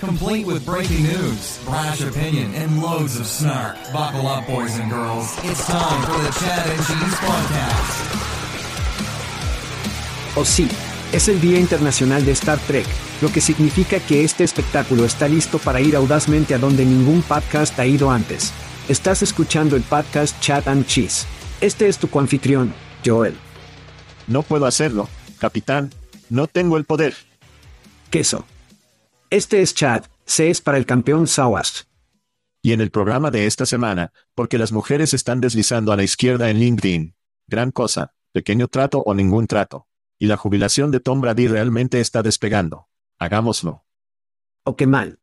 Complete with breaking news, brash opinion, and loads of snark. Buckle up, boys and girls. It's time for the Chad and Cheese Podcast. Oh sí, es el Día Internacional de Star Trek, lo que significa que este espectáculo está listo para ir audazmente a donde ningún podcast ha ido antes. Estás escuchando el podcast Chat and Cheese. Este es tu coanfitrión, Joel. No puedo hacerlo, capitán. No tengo el poder. Queso. Este es Chad, C es para el campeón Sawas. Y en el programa de esta semana, porque las mujeres están deslizando a la izquierda en LinkedIn. Gran cosa, pequeño trato o ningún trato. Y la jubilación de Tom Brady realmente está despegando. Hagámoslo. ¿O qué mal?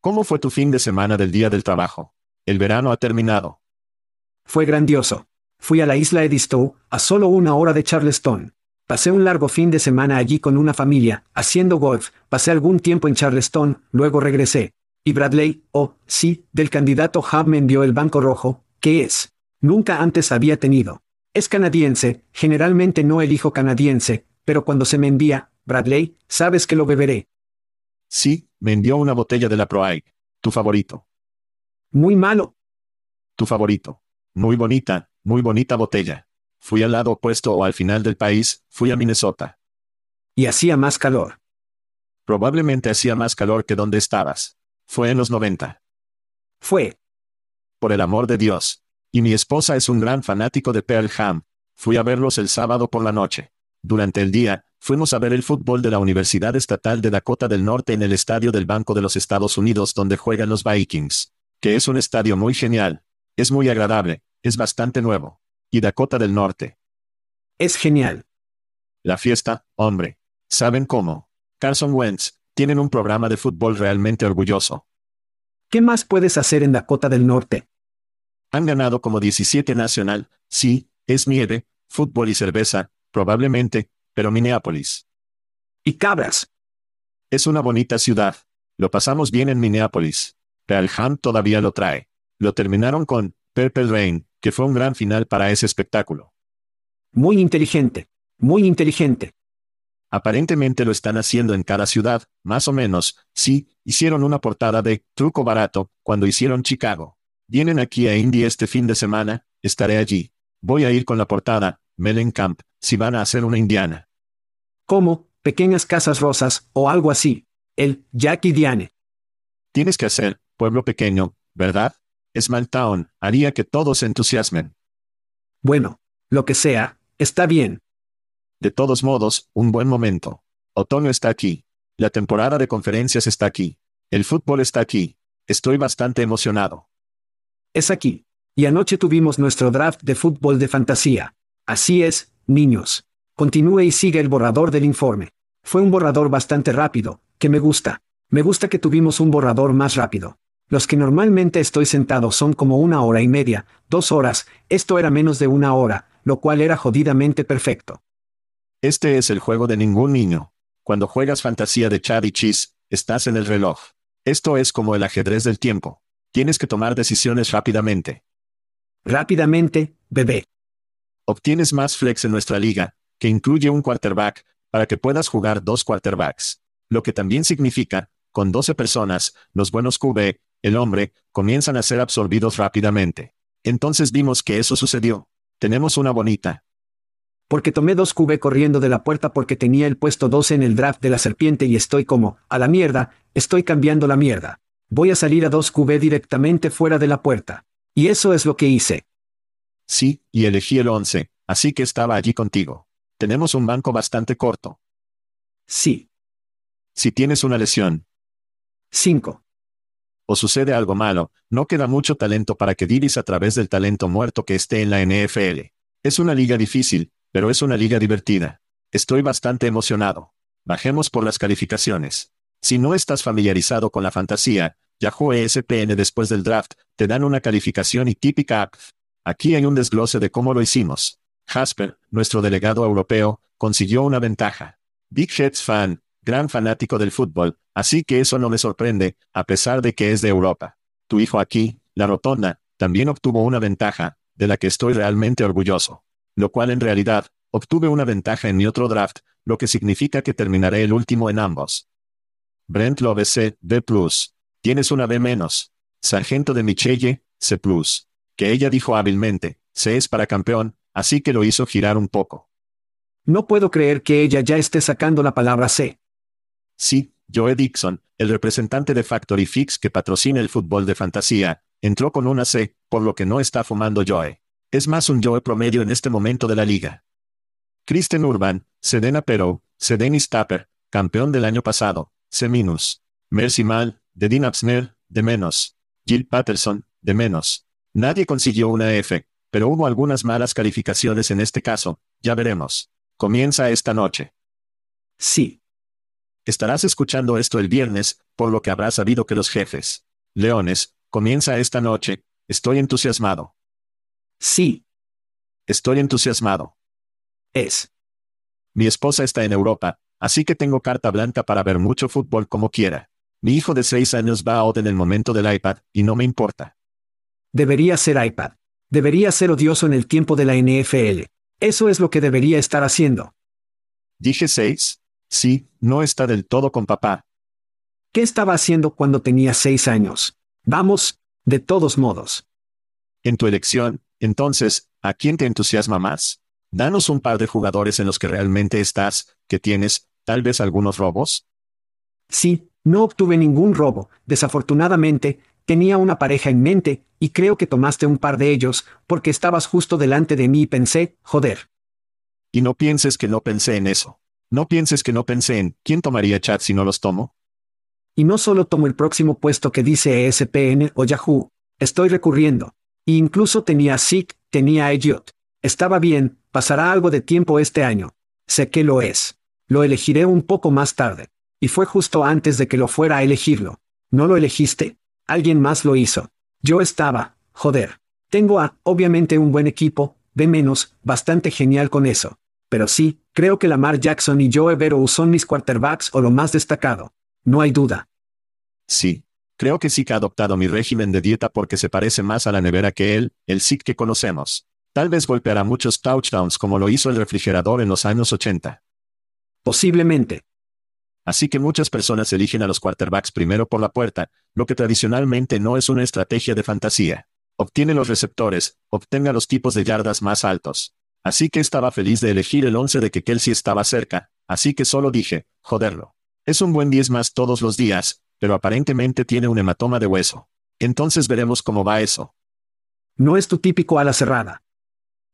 ¿Cómo fue tu fin de semana del día del trabajo? El verano ha terminado. Fue grandioso. Fui a la isla Edistow, a solo una hora de Charleston. Pasé un largo fin de semana allí con una familia, haciendo golf, pasé algún tiempo en Charleston, luego regresé. Y Bradley, oh, sí, del candidato Hub me envió el Banco Rojo, ¿qué es? Nunca antes había tenido. Es canadiense, generalmente no elijo canadiense, pero cuando se me envía, Bradley, sabes que lo beberé. Sí, me envió una botella de la Proaig. Tu favorito. Muy malo. Tu favorito. Muy bonita, muy bonita botella. Fui al lado opuesto o al final del país, fui a Minnesota. Y hacía más calor. Probablemente hacía más calor que donde estabas. Fue en los 90. Fue. Por el amor de Dios. Y mi esposa es un gran fanático de Pearl Ham. Fui a verlos el sábado por la noche. Durante el día, fuimos a ver el fútbol de la Universidad Estatal de Dakota del Norte en el estadio del Banco de los Estados Unidos donde juegan los Vikings que es un estadio muy genial. Es muy agradable, es bastante nuevo. Y Dakota del Norte. Es genial. La fiesta, hombre. ¿Saben cómo? Carson Wentz, tienen un programa de fútbol realmente orgulloso. ¿Qué más puedes hacer en Dakota del Norte? Han ganado como 17 nacional, sí, es nieve, fútbol y cerveza, probablemente, pero Minneapolis. Y cabras. Es una bonita ciudad. Lo pasamos bien en Minneapolis. Pearl Ham todavía lo trae. Lo terminaron con Purple Rain, que fue un gran final para ese espectáculo. Muy inteligente. Muy inteligente. Aparentemente lo están haciendo en cada ciudad, más o menos, sí, hicieron una portada de Truco Barato, cuando hicieron Chicago. Vienen aquí a Indy este fin de semana, estaré allí. Voy a ir con la portada, Mellencamp, si van a hacer una indiana. ¿Cómo? Pequeñas casas rosas, o algo así. El Jackie Diane. Tienes que hacer, pueblo pequeño, ¿verdad? Small Town haría que todos se entusiasmen. Bueno, lo que sea, está bien. De todos modos, un buen momento. Otoño está aquí. La temporada de conferencias está aquí. El fútbol está aquí. Estoy bastante emocionado. Es aquí. Y anoche tuvimos nuestro draft de fútbol de fantasía. Así es, niños. Continúe y sigue el borrador del informe. Fue un borrador bastante rápido, que me gusta. Me gusta que tuvimos un borrador más rápido. Los que normalmente estoy sentado son como una hora y media, dos horas, esto era menos de una hora, lo cual era jodidamente perfecto. Este es el juego de ningún niño. Cuando juegas fantasía de Chad y Cheese, estás en el reloj. Esto es como el ajedrez del tiempo. Tienes que tomar decisiones rápidamente. Rápidamente, bebé. Obtienes más flex en nuestra liga, que incluye un quarterback, para que puedas jugar dos quarterbacks. Lo que también significa, con 12 personas, los buenos QB, el hombre, comienzan a ser absorbidos rápidamente. Entonces vimos que eso sucedió. Tenemos una bonita. Porque tomé dos QB corriendo de la puerta porque tenía el puesto 12 en el draft de la serpiente y estoy como, a la mierda, estoy cambiando la mierda. Voy a salir a dos QB directamente fuera de la puerta. Y eso es lo que hice. Sí, y elegí el 11, así que estaba allí contigo. Tenemos un banco bastante corto. Sí. Si tienes una lesión. 5. O sucede algo malo, no queda mucho talento para que diris a través del talento muerto que esté en la NFL. Es una liga difícil, pero es una liga divertida. Estoy bastante emocionado. Bajemos por las calificaciones. Si no estás familiarizado con la fantasía, Yahoo ESPN después del draft, te dan una calificación y típica Aquí hay un desglose de cómo lo hicimos. Jasper, nuestro delegado europeo, consiguió una ventaja. Big Jets fan, gran fanático del fútbol, así que eso no me sorprende, a pesar de que es de Europa. Tu hijo aquí, la rotonda, también obtuvo una ventaja, de la que estoy realmente orgulloso. Lo cual en realidad, obtuve una ventaja en mi otro draft, lo que significa que terminaré el último en ambos. Brent Love C, B+. Tienes una B menos. Sargento de Michelle, C+. Que ella dijo hábilmente, C es para campeón, así que lo hizo girar un poco. No puedo creer que ella ya esté sacando la palabra C. Sí, Joe Dixon, el representante de Factory Fix que patrocina el fútbol de fantasía, entró con una C, por lo que no está fumando Joe. Es más un Joe promedio en este momento de la liga. Kristen Urban, Sedena Pero, Sedenis Tapper, campeón del año pasado, C-. Mercy Mal, de Dean de menos. Jill Patterson, de menos. Nadie consiguió una F, pero hubo algunas malas calificaciones en este caso, ya veremos. Comienza esta noche. Sí. Estarás escuchando esto el viernes, por lo que habrás sabido que los jefes. Leones, comienza esta noche, estoy entusiasmado. Sí. Estoy entusiasmado. Es. Mi esposa está en Europa, así que tengo carta blanca para ver mucho fútbol como quiera. Mi hijo de seis años va a OD en el momento del iPad, y no me importa. Debería ser iPad. Debería ser odioso en el tiempo de la NFL. Eso es lo que debería estar haciendo. Dije seis. Sí, no está del todo con papá. ¿Qué estaba haciendo cuando tenía seis años? Vamos, de todos modos. En tu elección, entonces, ¿a quién te entusiasma más? Danos un par de jugadores en los que realmente estás, que tienes, tal vez algunos robos. Sí, no obtuve ningún robo, desafortunadamente, tenía una pareja en mente, y creo que tomaste un par de ellos, porque estabas justo delante de mí y pensé, joder. Y no pienses que no pensé en eso. No pienses que no pensé en, ¿quién tomaría chat si no los tomo? Y no solo tomo el próximo puesto que dice ESPN o Yahoo, estoy recurriendo. E incluso tenía SIC, tenía Idiot. Estaba bien, pasará algo de tiempo este año. Sé que lo es. Lo elegiré un poco más tarde. Y fue justo antes de que lo fuera a elegirlo. ¿No lo elegiste? Alguien más lo hizo. Yo estaba, joder. Tengo a, obviamente, un buen equipo, de menos, bastante genial con eso. Pero sí, creo que Lamar Jackson y Joe Burrow son mis quarterbacks o lo más destacado. No hay duda. Sí. Creo que sí que ha adoptado mi régimen de dieta porque se parece más a la nevera que él, el SIC que conocemos. Tal vez golpeará muchos touchdowns como lo hizo el refrigerador en los años 80. Posiblemente. Así que muchas personas eligen a los quarterbacks primero por la puerta, lo que tradicionalmente no es una estrategia de fantasía. Obtiene los receptores, obtenga los tipos de yardas más altos. Así que estaba feliz de elegir el 11 de que Kelsey estaba cerca, así que solo dije, joderlo. Es un buen 10 más todos los días, pero aparentemente tiene un hematoma de hueso. Entonces veremos cómo va eso. No es tu típico ala cerrada.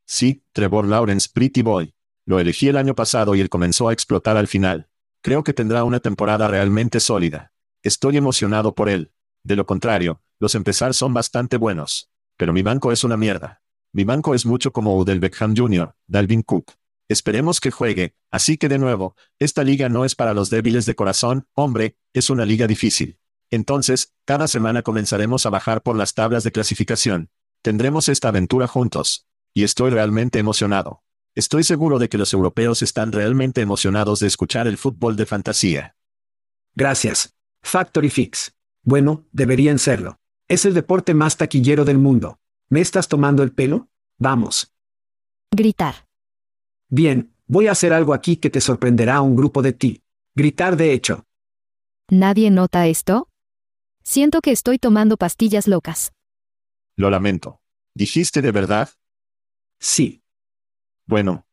Sí, Trevor Lawrence, Pretty Boy. Lo elegí el año pasado y él comenzó a explotar al final. Creo que tendrá una temporada realmente sólida. Estoy emocionado por él. De lo contrario, los empezar son bastante buenos. Pero mi banco es una mierda. Mi banco es mucho como Udell Beckham Jr., Dalvin Cook. Esperemos que juegue, así que de nuevo, esta liga no es para los débiles de corazón, hombre, es una liga difícil. Entonces, cada semana comenzaremos a bajar por las tablas de clasificación. Tendremos esta aventura juntos. Y estoy realmente emocionado. Estoy seguro de que los europeos están realmente emocionados de escuchar el fútbol de fantasía. Gracias. Factory Fix. Bueno, deberían serlo. Es el deporte más taquillero del mundo. ¿Me estás tomando el pelo? Vamos. Gritar. Bien, voy a hacer algo aquí que te sorprenderá a un grupo de ti. Gritar de hecho. ¿Nadie nota esto? Siento que estoy tomando pastillas locas. Lo lamento. ¿Dijiste de verdad? Sí, Bueno,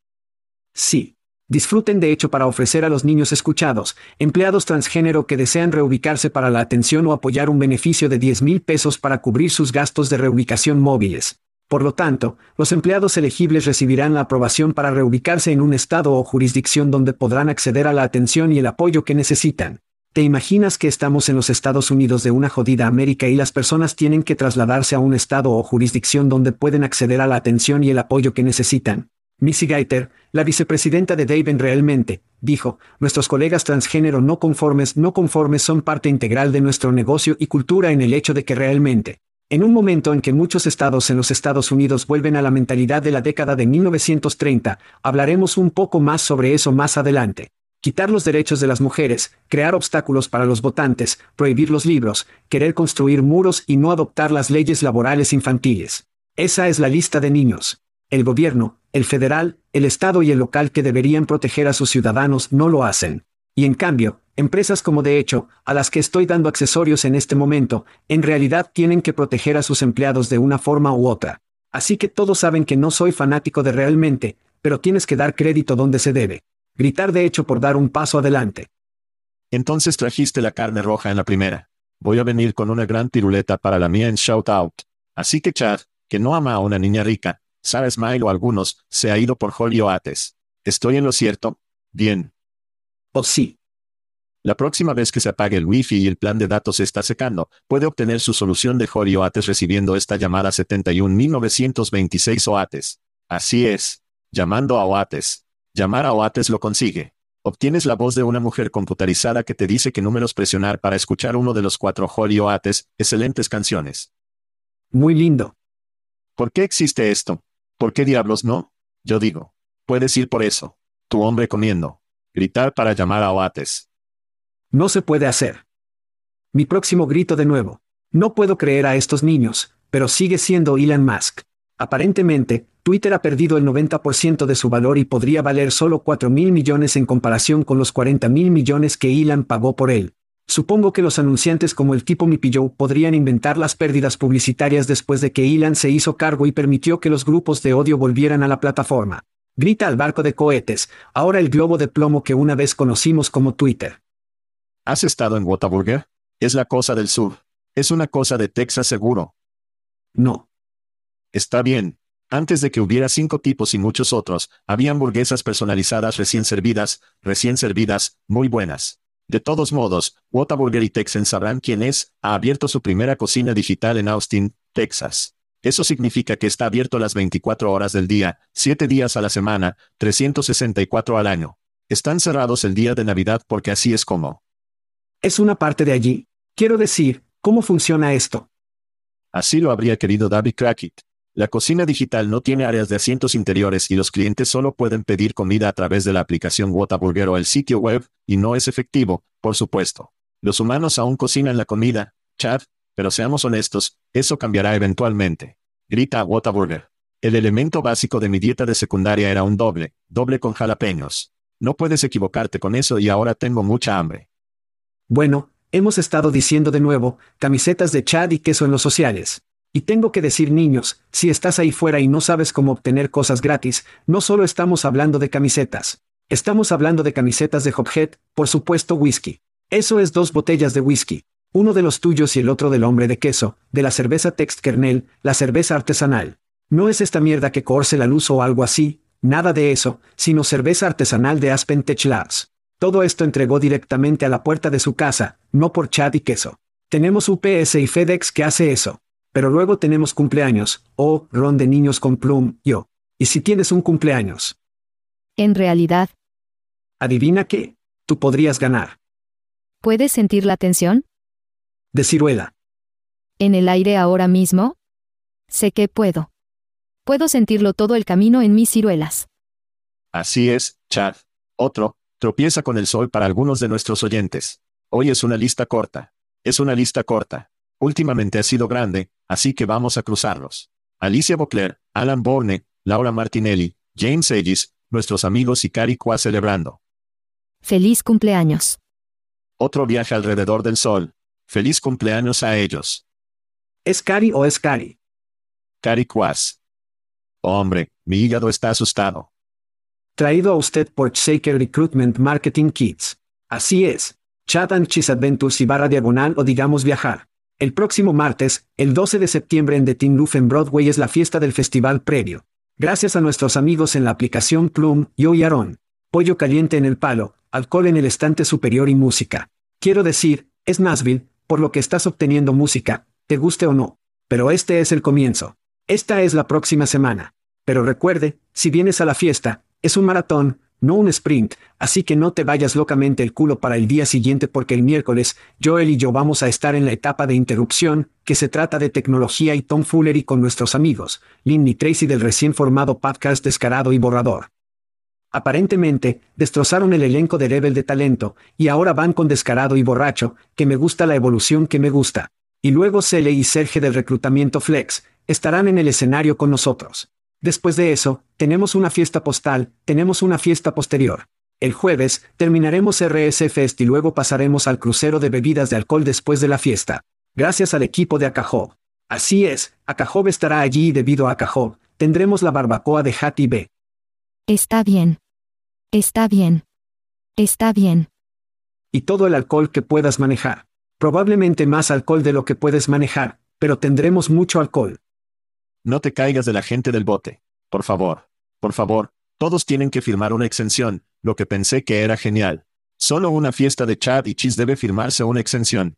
sí. Disfruten de hecho para ofrecer a los niños escuchados, empleados transgénero que desean reubicarse para la atención o apoyar un beneficio de 10 mil pesos para cubrir sus gastos de reubicación móviles. Por lo tanto, los empleados elegibles recibirán la aprobación para reubicarse en un estado o jurisdicción donde podrán acceder a la atención y el apoyo que necesitan. ¿Te imaginas que estamos en los Estados Unidos de una jodida América y las personas tienen que trasladarse a un estado o jurisdicción donde pueden acceder a la atención y el apoyo que necesitan? Missy Gaiter, la vicepresidenta de Daven realmente, dijo, nuestros colegas transgénero no conformes no conformes son parte integral de nuestro negocio y cultura en el hecho de que realmente, en un momento en que muchos estados en los Estados Unidos vuelven a la mentalidad de la década de 1930, hablaremos un poco más sobre eso más adelante. Quitar los derechos de las mujeres, crear obstáculos para los votantes, prohibir los libros, querer construir muros y no adoptar las leyes laborales infantiles. Esa es la lista de niños. El gobierno, el federal, el estado y el local que deberían proteger a sus ciudadanos no lo hacen. Y en cambio, empresas como de hecho, a las que estoy dando accesorios en este momento, en realidad tienen que proteger a sus empleados de una forma u otra. Así que todos saben que no soy fanático de realmente, pero tienes que dar crédito donde se debe. Gritar de hecho por dar un paso adelante. entonces trajiste la carne roja en la primera. Voy a venir con una gran tiruleta para la mía en Shout Out. Así que Chad, que no ama a una niña rica, Sarah Smile o algunos, se ha ido por Holly Oates. ¿Estoy en lo cierto? Bien. Oh sí, La próxima vez que se apague el Wi-Fi y el plan de datos se está secando, puede obtener su solución de Holly Oates recibiendo esta llamada 71926 Oates. Así es. Llamando a Oates. Llamar a Oates lo consigue. Obtienes la voz de una mujer computarizada que te dice qué números presionar para escuchar uno de los cuatro Holly Oates, excelentes canciones. muy lindo. ¿Por qué existe esto? ¿Por qué diablos no? Yo digo. Puedes ir por eso. Tu hombre comiendo. Gritar para llamar a Oates. No se puede hacer. Mi próximo grito de nuevo. No puedo creer a estos niños, pero sigue siendo Elon Musk. Aparentemente, Twitter ha perdido el 90% de su valor y podría valer solo 4 mil millones en comparación con los 40 mil millones que Elon pagó por él. Supongo que los anunciantes como el tipo Mipillow podrían inventar las pérdidas publicitarias después de que Elon se hizo cargo y permitió que los grupos de odio volvieran a la plataforma. Grita al barco de cohetes, ahora el globo de plomo que una vez conocimos como Twitter. ¿Has estado en Whataburger? Es la cosa del sur. Es una cosa de Texas seguro. No. Está bien. Antes de que hubiera cinco tipos y muchos otros, había hamburguesas personalizadas recién servidas, recién servidas, muy buenas. De todos modos, Whataburger y Texan sabrán quién es, ha abierto su primera cocina digital en Austin, Texas. Eso significa que está abierto las 24 horas del día, 7 días a la semana, 364 al año. Están cerrados el día de Navidad porque así es como. Es una parte de allí. Quiero decir, ¿cómo funciona esto? Así lo habría querido David Crackett. La cocina digital no tiene áreas de asientos interiores y los clientes solo pueden pedir comida a través de la aplicación Whataburger o el sitio web, y no es efectivo, por supuesto. Los humanos aún cocinan la comida, Chad, pero seamos honestos, eso cambiará eventualmente. Grita Whataburger. El elemento básico de mi dieta de secundaria era un doble, doble con jalapeños. No puedes equivocarte con eso y ahora tengo mucha hambre. Bueno, hemos estado diciendo de nuevo, camisetas de Chad y queso en los sociales. Y tengo que decir niños, si estás ahí fuera y no sabes cómo obtener cosas gratis, no solo estamos hablando de camisetas. Estamos hablando de camisetas de Hophead, por supuesto whisky. Eso es dos botellas de whisky. Uno de los tuyos y el otro del hombre de queso, de la cerveza Text Kernel, la cerveza artesanal. No es esta mierda que corse la luz o algo así, nada de eso, sino cerveza artesanal de Aspen Tech Labs. Todo esto entregó directamente a la puerta de su casa, no por chat y queso. Tenemos UPS y FedEx que hace eso. Pero luego tenemos cumpleaños, o ron de niños con plum, yo. ¿Y si tienes un cumpleaños? En realidad, Adivina qué. Tú podrías ganar. ¿puedes sentir la tensión? De ciruela. ¿En el aire ahora mismo? Sé que puedo. Puedo sentirlo todo el camino en mis ciruelas. Así es, Chad. Otro, tropieza con el sol para algunos de nuestros oyentes. Hoy es una lista corta. Es una lista corta. Últimamente ha sido grande, así que vamos a cruzarlos. Alicia Bocler, Alan Bourne, Laura Martinelli, James Aegis, nuestros amigos y Cari Qua celebrando. Feliz cumpleaños. Otro viaje alrededor del sol. Feliz cumpleaños a ellos. ¿Es Cari o es Cari? Cari Quas. Hombre, mi hígado está asustado. Traído a usted por Shaker Recruitment Marketing Kits. Así es. Chat and Cheese Adventures y barra diagonal o digamos viajar. El próximo martes, el 12 de septiembre en The Tin Roof en Broadway es la fiesta del festival previo. Gracias a nuestros amigos en la aplicación Plum, Yo y Aaron. Pollo caliente en el palo, alcohol en el estante superior y música. Quiero decir, es Nashville, por lo que estás obteniendo música, te guste o no. Pero este es el comienzo. Esta es la próxima semana. Pero recuerde, si vienes a la fiesta, es un maratón, no un sprint, así que no te vayas locamente el culo para el día siguiente porque el miércoles, Joel y yo vamos a estar en la etapa de interrupción, que se trata de tecnología y Tom Fullery con nuestros amigos, Lynn y Tracy del recién formado podcast Descarado y Borrador. Aparentemente, destrozaron el elenco de Rebel de talento, y ahora van con Descarado y Borracho, que me gusta la evolución que me gusta. Y luego Cele y Serge del reclutamiento Flex, estarán en el escenario con nosotros. Después de eso, tenemos una fiesta postal, tenemos una fiesta posterior. El jueves, terminaremos RS Fest y luego pasaremos al crucero de bebidas de alcohol después de la fiesta. Gracias al equipo de Acajob. Así es, Acajob estará allí y debido a Acajob, tendremos la barbacoa de Hat y B. Está bien. Está bien. Está bien. y todo el alcohol que puedas manejar. Probablemente más alcohol de lo que puedes manejar, pero tendremos mucho alcohol. No te caigas de la gente del bote. Por favor. Por favor, todos tienen que firmar una exención, lo que pensé que era genial. Solo una fiesta de Chad y Cheese debe firmarse una exención.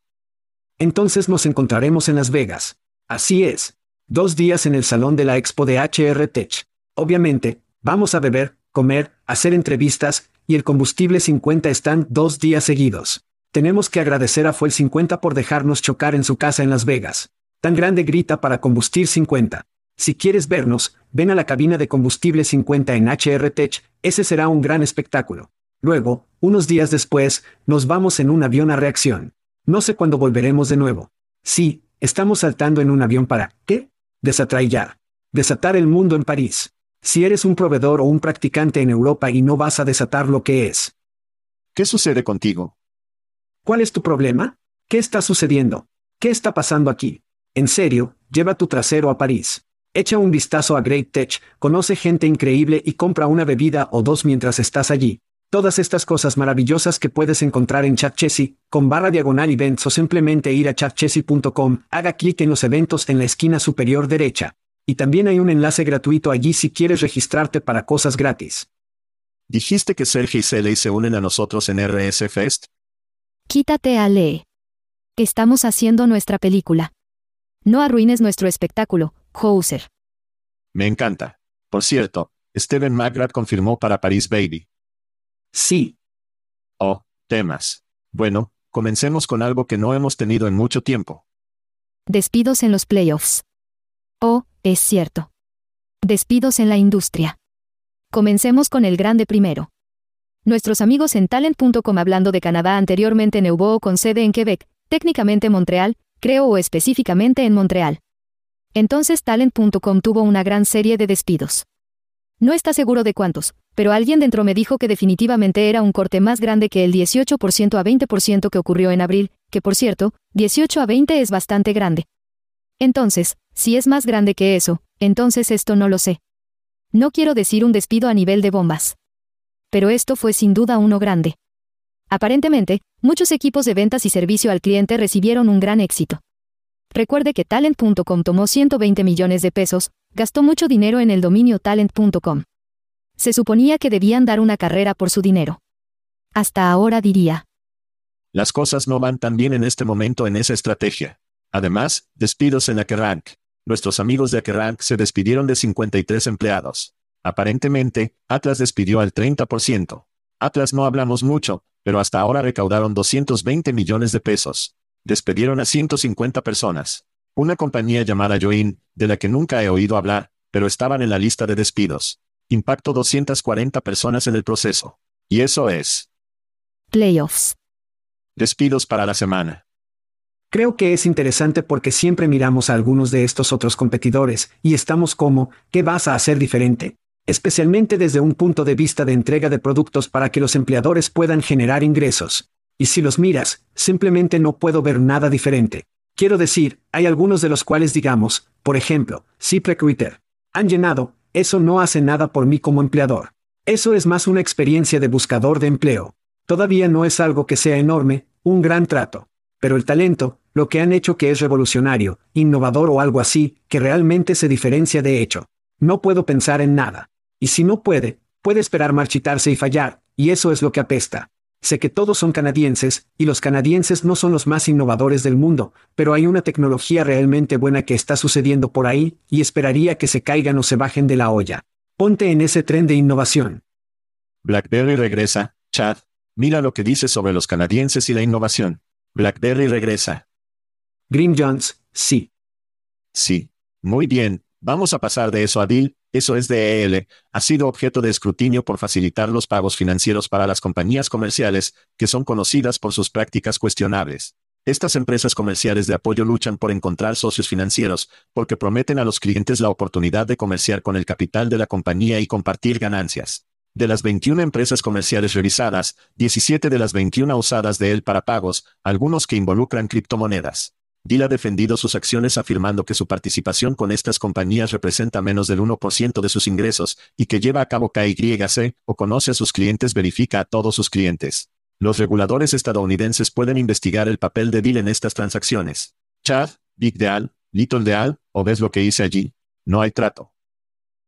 Entonces nos encontraremos en Las Vegas. Así es. Dos días en el salón de la expo de HR Tech. Obviamente, vamos a beber, comer, hacer entrevistas, y el combustible 50 están dos días seguidos. Tenemos que agradecer a Fuel 50 por dejarnos chocar en su casa en Las Vegas. Tan grande grita para Combustir 50. Si quieres vernos, ven a la cabina de combustible 50 en HR Tech, ese será un gran espectáculo. Luego, unos días después, nos vamos en un avión a reacción. No sé cuándo volveremos de nuevo. Sí, estamos saltando en un avión para, ¿qué? Desatraillar. Desatar el mundo en París. Si eres un proveedor o un practicante en Europa y no vas a desatar lo que es. ¿Qué sucede contigo? ¿Cuál es tu problema? ¿Qué está sucediendo? ¿Qué está pasando aquí? En serio, lleva tu trasero a París. Echa un vistazo a Great Tech, conoce gente increíble y compra una bebida o dos mientras estás allí. Todas estas cosas maravillosas que puedes encontrar en ChatChessy, con barra diagonal events o simplemente ir a chatchessy.com, haga clic en los eventos en la esquina superior derecha. Y también hay un enlace gratuito allí si quieres registrarte para cosas gratis. ¿Dijiste que Sergio y Celey se unen a nosotros en RS Fest? Quítate a Lee. Estamos haciendo nuestra película. No arruines nuestro espectáculo, Hauser. Me encanta. Por cierto, Steven McGrath confirmó para París Baby. Sí, Oh, temas. Bueno, comencemos con algo que no hemos tenido en mucho tiempo. Despidos en los playoffs. Oh, es cierto. Despidos en la industria. Comencemos con el grande primero. Nuestros amigos en talent.com hablando de Canadá anteriormente Neuboo con sede en Quebec, técnicamente Montreal, creo o específicamente en Montreal. Entonces talent.com tuvo una gran serie de despidos. No está seguro de cuántos, pero alguien dentro me dijo que definitivamente era un corte más grande que el 18% a 20% que ocurrió en abril, que por cierto, 18 a 20 es bastante grande. Entonces, si es más grande que eso, entonces esto no lo sé. No quiero decir un despido a nivel de bombas. Pero esto fue sin duda uno grande. Aparentemente, muchos equipos de ventas y servicio al cliente recibieron un gran éxito. Recuerde que Talent.com tomó 120 millones de pesos, gastó mucho dinero en el dominio Talent.com. Se suponía que debían dar una carrera por su dinero. Hasta ahora diría, Las cosas no van tan bien en este momento en esa estrategia. Además, despidos en Akerank. Nuestros amigos de Akerank se despidieron de 53 empleados. Aparentemente, Atlas despidió al 30%. Atlas no hablamos mucho, pero hasta ahora recaudaron 220 millones de pesos. Despedieron a 150 personas. Una compañía llamada Join, de la que nunca he oído hablar, pero estaban en la lista de despidos. Impacto 240 personas en el proceso. Y eso es. Playoffs. Despidos para la semana. Creo que es interesante porque siempre miramos a algunos de estos otros competidores y estamos como, ¿qué vas a hacer diferente? Especialmente desde un punto de vista de entrega de productos para que los empleadores puedan generar ingresos. Y si los miras, simplemente no puedo ver nada diferente. Quiero decir, hay algunos de los cuales digamos, por ejemplo, ZipRecruiter. Han llenado, eso no hace nada por mí como empleador. Eso es más una experiencia de buscador de empleo. Todavía no es algo que sea enorme, un gran trato. Pero el talento, lo que han hecho que es revolucionario, innovador o algo así, que realmente se diferencia de hecho. No puedo pensar en nada. Y si no puede, puede esperar marchitarse y fallar, y eso es lo que apesta. Sé que todos son canadienses, y los canadienses no son los más innovadores del mundo, pero hay una tecnología realmente buena que está sucediendo por ahí, y esperaría que se caigan o se bajen de la olla. Ponte en ese tren de innovación. BlackBerry regresa, Chad. Mira lo que dice sobre los canadienses y la innovación. BlackBerry regresa. Green Jones, sí. Sí. Muy bien, vamos a pasar de eso a Bill, eso es DEL, ha sido objeto de escrutinio por facilitar los pagos financieros para las compañías comerciales, que son conocidas por sus prácticas cuestionables. Estas empresas comerciales de apoyo luchan por encontrar socios financieros, porque prometen a los clientes la oportunidad de comerciar con el capital de la compañía y compartir ganancias. De las 21 empresas comerciales revisadas, 17 de las 21 usadas de él para pagos, algunos que involucran criptomonedas. Dill ha defendido sus acciones afirmando que su participación con estas compañías representa menos del 1% de sus ingresos, y que lleva a cabo KYC, o conoce a sus clientes verifica a todos sus clientes. Los reguladores estadounidenses pueden investigar el papel de Dill en estas transacciones. Chad, Big Deal, Little Deal, o ves lo que hice allí. No hay trato.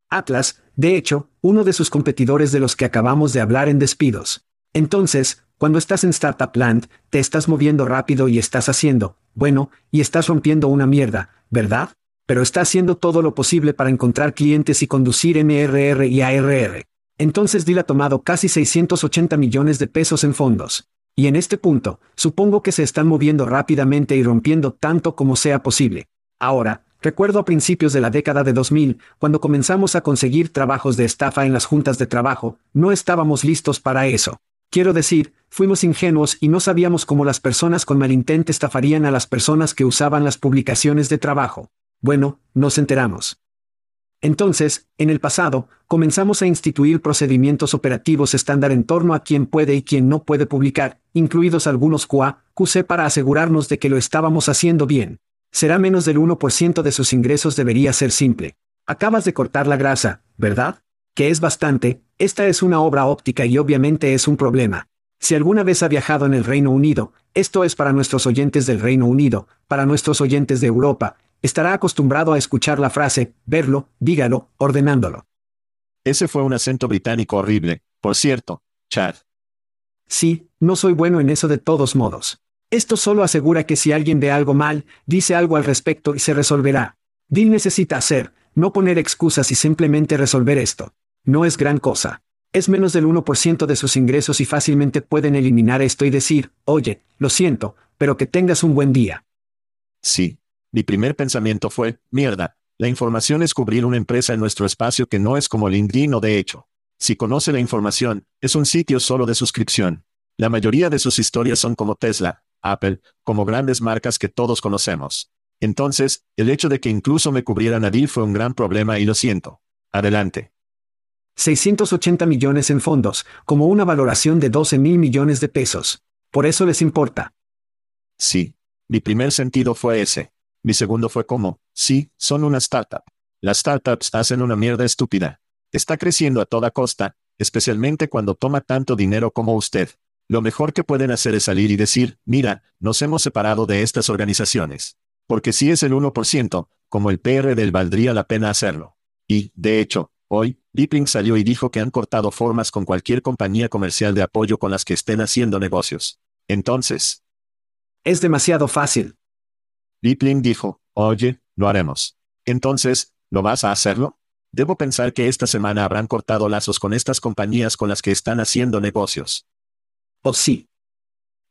Atlas, de hecho, uno de sus competidores de los que acabamos de hablar en despidos. Entonces, cuando estás en Startup Land, te estás moviendo rápido y estás haciendo, bueno, y estás rompiendo una mierda, ¿verdad? Pero está haciendo todo lo posible para encontrar clientes y conducir MRR y ARR. Entonces Dil ha tomado casi 680 millones de pesos en fondos. Y en este punto, supongo que se están moviendo rápidamente y rompiendo tanto como sea posible. Ahora, recuerdo a principios de la década de 2000, cuando comenzamos a conseguir trabajos de estafa en las juntas de trabajo, no estábamos listos para eso. Quiero decir, fuimos ingenuos y no sabíamos cómo las personas con mal intent estafarían a las personas que usaban las publicaciones de trabajo. Bueno, nos enteramos. Entonces, en el pasado, comenzamos a instituir procedimientos operativos estándar en torno a quién puede y quién no puede publicar, incluidos algunos QA, QC para asegurarnos de que lo estábamos haciendo bien. Será menos del 1% de sus ingresos debería ser simple. Acabas de cortar la grasa, ¿verdad? Que es bastante, esta es una obra óptica y obviamente es un problema. Si alguna vez ha viajado en el Reino Unido, esto es para nuestros oyentes del Reino Unido, para nuestros oyentes de Europa, estará acostumbrado a escuchar la frase, verlo, dígalo, ordenándolo. Ese fue un acento británico horrible, por cierto, Chad. Sí, no soy bueno en eso de todos modos. Esto solo asegura que si alguien ve algo mal, dice algo al respecto y se resolverá. Dill necesita hacer, no poner excusas y simplemente resolver esto. No es gran cosa. Es menos del 1% de sus ingresos y fácilmente pueden eliminar esto y decir, oye, lo siento, pero que tengas un buen día. Sí. Mi primer pensamiento fue, mierda, la información es cubrir una empresa en nuestro espacio que no es como LinkedIn o de hecho. Si conoce la información, es un sitio solo de suscripción. La mayoría de sus historias son como Tesla, Apple, como grandes marcas que todos conocemos. Entonces, el hecho de que incluso me cubrieran a fue un gran problema y lo siento. Adelante. 680 millones en fondos, como una valoración de 12 mil millones de pesos. Por eso les importa. Sí. Mi primer sentido fue ese. Mi segundo fue como, sí, son una startup. Las startups hacen una mierda estúpida. Está creciendo a toda costa, especialmente cuando toma tanto dinero como usted. Lo mejor que pueden hacer es salir y decir, mira, nos hemos separado de estas organizaciones. Porque si es el 1%, como el PR del valdría la pena hacerlo. Y, de hecho, Hoy, Deepling salió y dijo que han cortado formas con cualquier compañía comercial de apoyo con las que estén haciendo negocios. Entonces. Es demasiado fácil. Deepling dijo, oye, lo haremos. Entonces, ¿lo vas a hacerlo? Debo pensar que esta semana habrán cortado lazos con estas compañías con las que están haciendo negocios. Oh sí.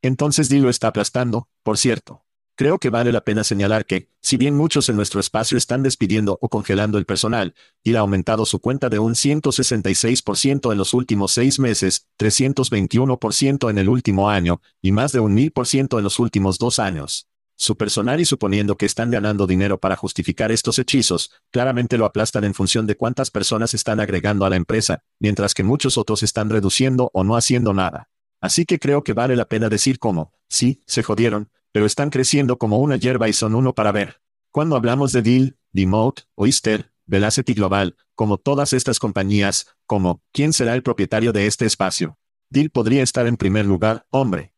Entonces Dil lo está aplastando, por cierto. Creo que vale la pena señalar que, si bien muchos en nuestro espacio están despidiendo o congelando el personal, Dil ha aumentado su cuenta de un 166% en los últimos seis meses, 321% en el último año, y más de un 1000% en los últimos dos años. Su personal y suponiendo que están ganando dinero para justificar estos hechizos, claramente lo aplastan en función de cuántas personas están agregando a la empresa, mientras que muchos otros están reduciendo o no haciendo nada. Así que creo que vale la pena decir cómo, sí, se jodieron, pero están creciendo como una hierba y son uno para ver. Cuando hablamos de Deal, Demote, Oyster, Velocity Global, como todas estas compañías, como, ¿quién será el propietario de este espacio? Deal podría estar en primer lugar, hombre.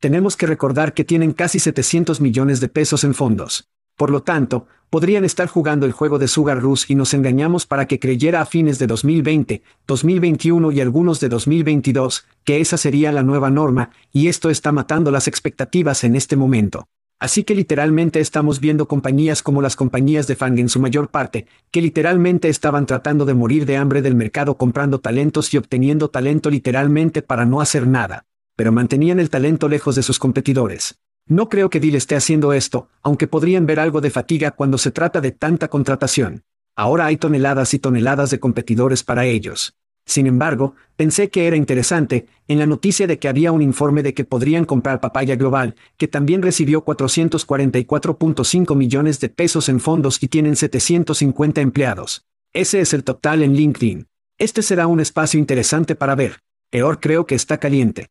Tenemos que recordar que tienen casi 700 millones de pesos en fondos. Por lo tanto, podrían estar jugando el juego de Sugar Rush y nos engañamos para que creyera a fines de 2020, 2021 y algunos de 2022, que esa sería la nueva norma, y esto está matando las expectativas en este momento. Así que literalmente estamos viendo compañías como las compañías de Fang en su mayor parte, que literalmente estaban tratando de morir de hambre del mercado comprando talentos y obteniendo talento literalmente para no hacer nada pero mantenían el talento lejos de sus competidores. No creo que Deal esté haciendo esto, aunque podrían ver algo de fatiga cuando se trata de tanta contratación. Ahora hay toneladas y toneladas de competidores para ellos. Sin embargo, pensé que era interesante, en la noticia de que había un informe de que podrían comprar Papaya Global, que también recibió 444.5 millones de pesos en fondos y tienen 750 empleados. Ese es el total en LinkedIn. Este será un espacio interesante para ver. Peor creo que está caliente.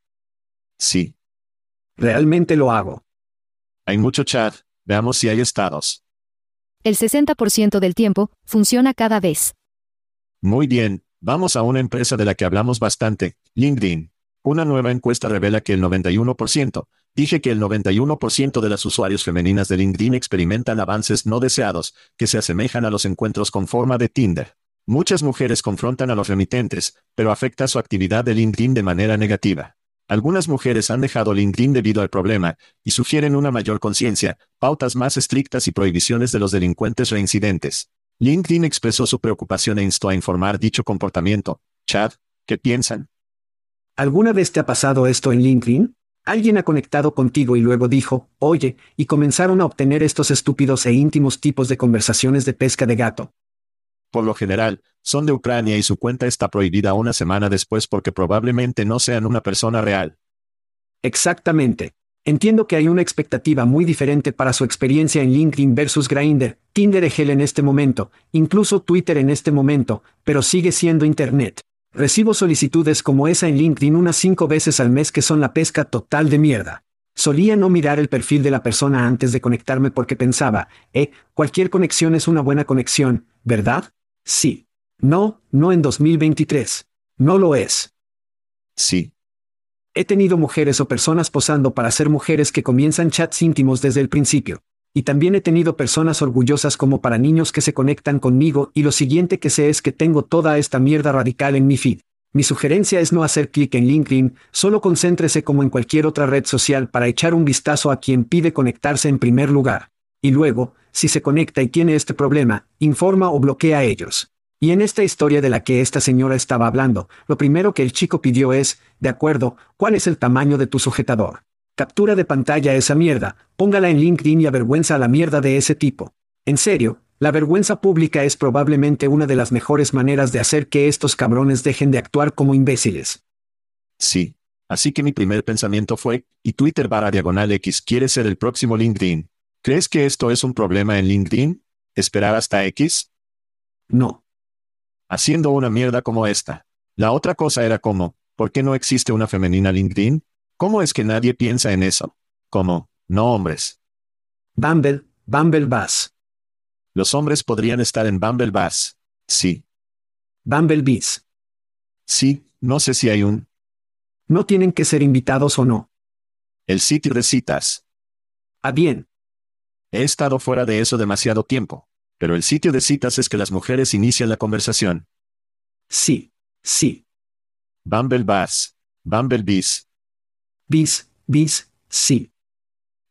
Sí. Realmente lo hago. Hay mucho chat. Veamos si hay estados. El 60% del tiempo, funciona cada vez. Muy bien, vamos a una empresa de la que hablamos bastante, LinkedIn. Una nueva encuesta revela que el 91%, dije que el 91% de las usuarios femeninas de LinkedIn experimentan avances no deseados, que se asemejan a los encuentros con forma de Tinder. Muchas mujeres confrontan a los remitentes, pero afecta su actividad de LinkedIn de manera negativa. Algunas mujeres han dejado LinkedIn debido al problema, y sugieren una mayor conciencia, pautas más estrictas y prohibiciones de los delincuentes reincidentes. LinkedIn expresó su preocupación e instó a informar dicho comportamiento. Chad, ¿qué piensan? ¿Alguna vez te ha pasado esto en LinkedIn? Alguien ha conectado contigo y luego dijo, oye, y comenzaron a obtener estos estúpidos e íntimos tipos de conversaciones de pesca de gato. Por lo general, son de Ucrania y su cuenta está prohibida una semana después porque probablemente no sean una persona real. Exactamente. Entiendo que hay una expectativa muy diferente para su experiencia en LinkedIn versus Grindr, Tinder Egel en este momento, incluso Twitter en este momento, pero sigue siendo Internet. Recibo solicitudes como esa en LinkedIn unas cinco veces al mes que son la pesca total de mierda. Solía no mirar el perfil de la persona antes de conectarme porque pensaba, eh, cualquier conexión es una buena conexión, ¿verdad? Sí. No, no en 2023. No lo es. Sí. He tenido mujeres o personas posando para ser mujeres que comienzan chats íntimos desde el principio. Y también he tenido personas orgullosas como para niños que se conectan conmigo y lo siguiente que sé es que tengo toda esta mierda radical en mi feed. Mi sugerencia es no hacer clic en LinkedIn, solo concéntrese como en cualquier otra red social para echar un vistazo a quien pide conectarse en primer lugar. Y luego, si se conecta y tiene este problema, informa o bloquea a ellos. Y en esta historia de la que esta señora estaba hablando, lo primero que el chico pidió es, de acuerdo, ¿cuál es el tamaño de tu sujetador? Captura de pantalla esa mierda, póngala en LinkedIn y avergüenza a la mierda de ese tipo. En serio, la vergüenza pública es probablemente una de las mejores maneras de hacer que estos cabrones dejen de actuar como imbéciles. Sí. Así que mi primer pensamiento fue, y Twitter barra diagonal X quiere ser el próximo LinkedIn. ¿Crees que esto es un problema en LinkedIn? ¿Esperar hasta X? No haciendo una mierda como esta. La otra cosa era como, ¿por qué no existe una femenina LinkedIn? ¿Cómo es que nadie piensa en eso? Como, no hombres. Bumble, Bumble Bass. Los hombres podrían estar en Bumble Bass. Sí. Bumble Bees. Sí, no sé si hay un. No tienen que ser invitados o no. El sitio de citas. Ah, bien. He estado fuera de eso demasiado tiempo. Pero el sitio de citas es que las mujeres inician la conversación. Sí, sí. Bumble Bass. Bumble Bees. Bis, bis, sí.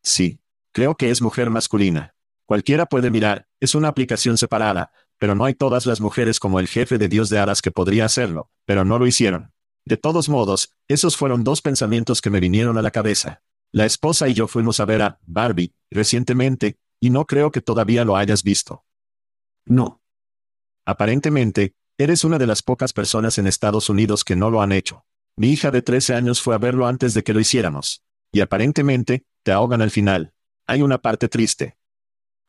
Sí. Creo que es mujer masculina. Cualquiera puede mirar, es una aplicación separada, pero no hay todas las mujeres como el jefe de Dios de Aras que podría hacerlo, pero no lo hicieron. De todos modos, esos fueron dos pensamientos que me vinieron a la cabeza. La esposa y yo fuimos a ver a Barbie recientemente, y no creo que todavía lo hayas visto. No. Aparentemente, eres una de las pocas personas en Estados Unidos que no lo han hecho. Mi hija de 13 años fue a verlo antes de que lo hiciéramos. Y aparentemente, te ahogan al final. Hay una parte triste.